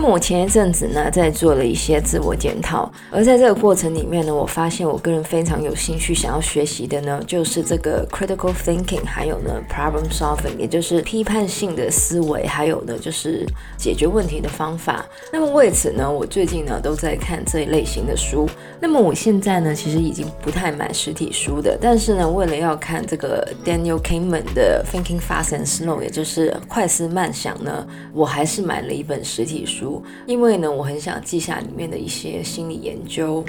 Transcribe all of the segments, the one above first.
那么我前一阵子呢，在做了一些自我检讨，而在这个过程里面呢，我发现我个人非常有兴趣想要学习的呢，就是这个 critical thinking，还有呢 problem solving，也就是批判性的思维，还有呢就是解决问题的方法。那么为此呢，我最近呢都在看这一类型的书。那么我现在呢，其实已经不太买实体书的，但是呢，为了要看这个 Daniel Kahneman 的 Thinking Fast and Slow，也就是快思慢想呢，我还是买了一本实体书。因为呢，我很想记下里面的一些心理研究。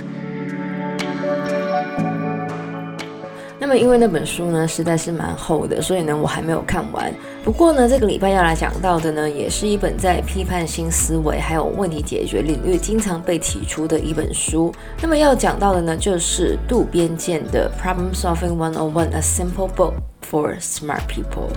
那么，因为那本书呢实在是蛮厚的，所以呢我还没有看完。不过呢，这个礼拜要来讲到的呢，也是一本在批判性思维还有问题解决领域经常被提出的一本书。那么要讲到的呢，就是渡边健的《Problem Solving One-on-One: A Simple Book for Smart People》。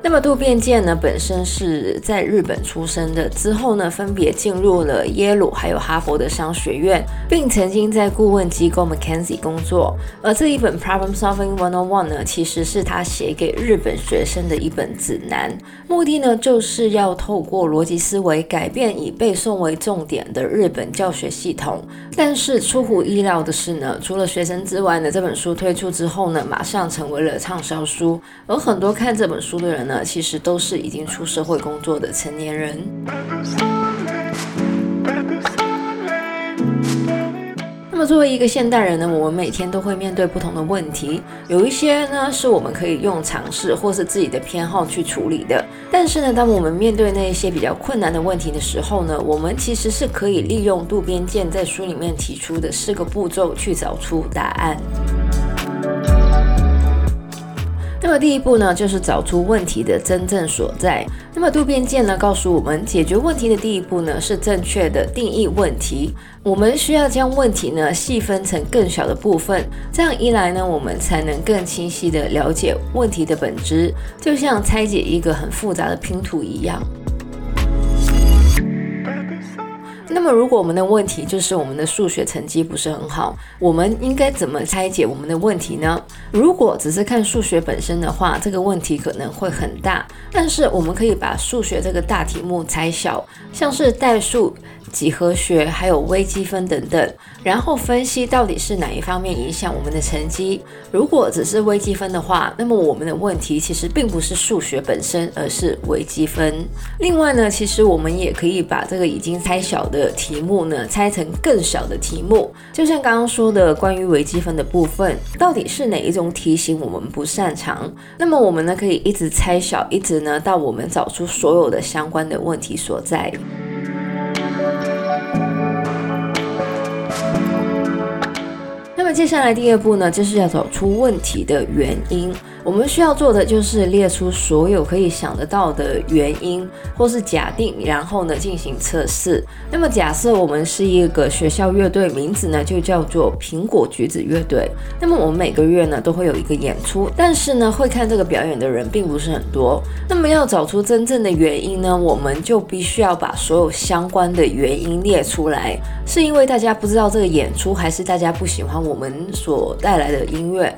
那么渡边健呢，本身是在日本出生的，之后呢，分别进入了耶鲁还有哈佛的商学院，并曾经在顾问机构 McKinsey 工作。而这一本 Problem Solving One on One 呢，其实是他写给日本学生的一本指南，目的呢，就是要透过逻辑思维改变以背诵为重点的日本教学系统。但是出乎意料的是呢，除了学生之外呢，这本书推出之后呢，马上成为了畅销书，而很多看这本书的人呢，其实都是已经出社会工作的成年人。那么作为一个现代人呢，我们每天都会面对不同的问题，有一些呢是我们可以用尝试或是自己的偏好去处理的。但是呢，当我们面对那些比较困难的问题的时候呢，我们其实是可以利用渡边健在书里面提出的四个步骤去找出答案。那么第一步呢，就是找出问题的真正所在。那么渡边健呢，告诉我们，解决问题的第一步呢，是正确的定义问题。我们需要将问题呢细分成更小的部分，这样一来呢，我们才能更清晰的了解问题的本质，就像拆解一个很复杂的拼图一样。那么，如果我们的问题就是我们的数学成绩不是很好，我们应该怎么拆解我们的问题呢？如果只是看数学本身的话，这个问题可能会很大。但是，我们可以把数学这个大题目拆小，像是代数。几何学还有微积分等等，然后分析到底是哪一方面影响我们的成绩。如果只是微积分的话，那么我们的问题其实并不是数学本身，而是微积分。另外呢，其实我们也可以把这个已经拆小的题目呢，拆成更小的题目。就像刚刚说的关于微积分的部分，到底是哪一种题型我们不擅长？那么我们呢，可以一直拆小，一直呢到我们找出所有的相关的问题所在。接下来第二步呢，就是要找出问题的原因。我们需要做的就是列出所有可以想得到的原因或是假定，然后呢进行测试。那么假设我们是一个学校乐队，名字呢就叫做苹果橘子乐队。那么我们每个月呢都会有一个演出，但是呢会看这个表演的人并不是很多。那么要找出真正的原因呢，我们就必须要把所有相关的原因列出来。是因为大家不知道这个演出，还是大家不喜欢我们所带来的音乐？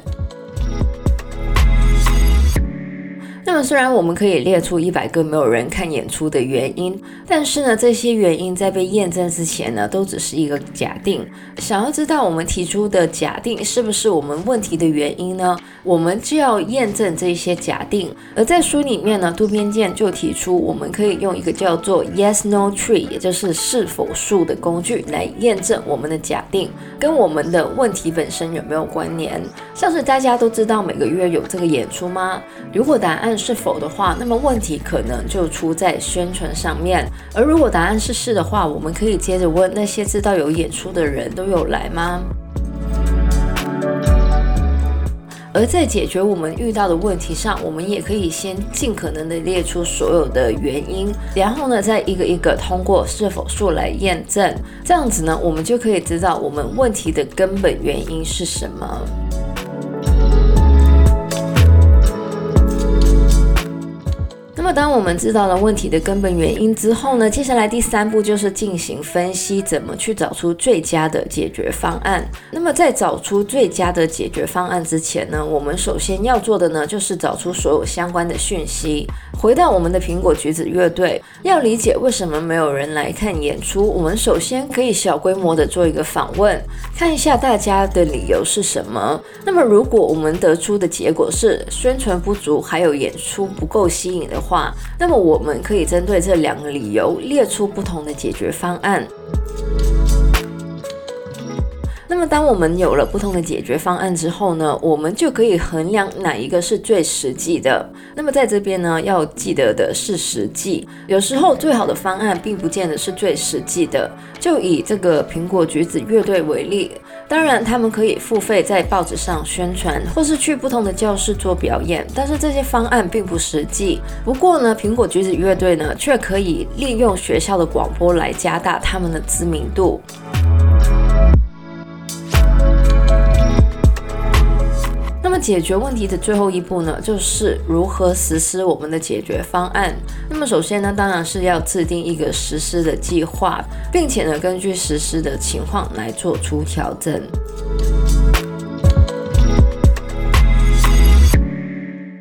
虽然我们可以列出一百个没有人看演出的原因，但是呢，这些原因在被验证之前呢，都只是一个假定。想要知道我们提出的假定是不是我们问题的原因呢？我们就要验证这些假定。而在书里面呢，渡边健就提出，我们可以用一个叫做 Yes/No Tree，也就是是否树的工具来验证我们的假定跟我们的问题本身有没有关联。像是大家都知道每个月有这个演出吗？如果答案是是否的话，那么问题可能就出在宣传上面。而如果答案是是的话，我们可以接着问那些知道有演出的人都有来吗？而在解决我们遇到的问题上，我们也可以先尽可能的列出所有的原因，然后呢，再一个一个通过是否数来验证。这样子呢，我们就可以知道我们问题的根本原因是什么。当我们知道了问题的根本原因之后呢，接下来第三步就是进行分析，怎么去找出最佳的解决方案。那么在找出最佳的解决方案之前呢，我们首先要做的呢，就是找出所有相关的讯息。回到我们的苹果橘子乐队，要理解为什么没有人来看演出，我们首先可以小规模的做一个访问，看一下大家的理由是什么。那么如果我们得出的结果是宣传不足，还有演出不够吸引的话，那么我们可以针对这两个理由列出不同的解决方案。那么，当我们有了不同的解决方案之后呢，我们就可以衡量哪一个是最实际的。那么，在这边呢，要记得的是实际。有时候，最好的方案并不见得是最实际的。就以这个苹果橘子乐队为例，当然他们可以付费在报纸上宣传，或是去不同的教室做表演，但是这些方案并不实际。不过呢，苹果橘子乐队呢，却可以利用学校的广播来加大他们的知名度。解决问题的最后一步呢，就是如何实施我们的解决方案。那么首先呢，当然是要制定一个实施的计划，并且呢，根据实施的情况来做出调整。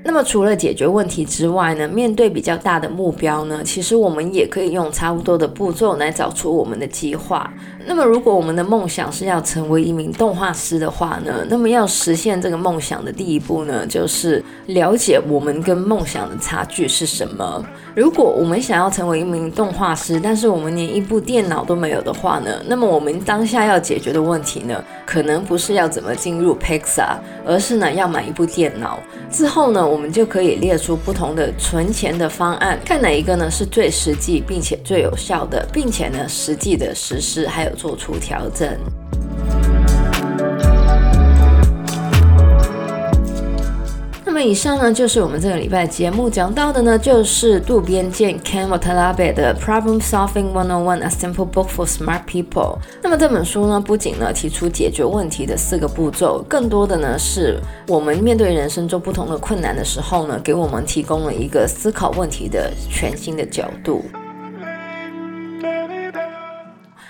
那么除了解决问题之外呢，面对比较大的目标呢，其实我们也可以用差不多的步骤来找出我们的计划。那么如果我们的梦想是要成为一名动画师的话呢，那么要实现这个梦想的第一步呢，就是了解我们跟梦想的差距是什么。如果我们想要成为一名动画师，但是我们连一部电脑都没有的话呢，那么我们当下要解决的问题呢，可能不是要怎么进入 Pixar，而是呢要买一部电脑。之后呢，我我们就可以列出不同的存钱的方案，看哪一个呢是最实际并且最有效的，并且呢实际的实施还有做出调整。么以上呢，就是我们这个礼拜节目讲到的呢，就是渡边健 Ken Watanabe 的 Problem Solving One On One: A Simple Book for Smart People。那么这本书呢，不仅呢提出解决问题的四个步骤，更多的呢是我们面对人生中不同的困难的时候呢，给我们提供了一个思考问题的全新的角度。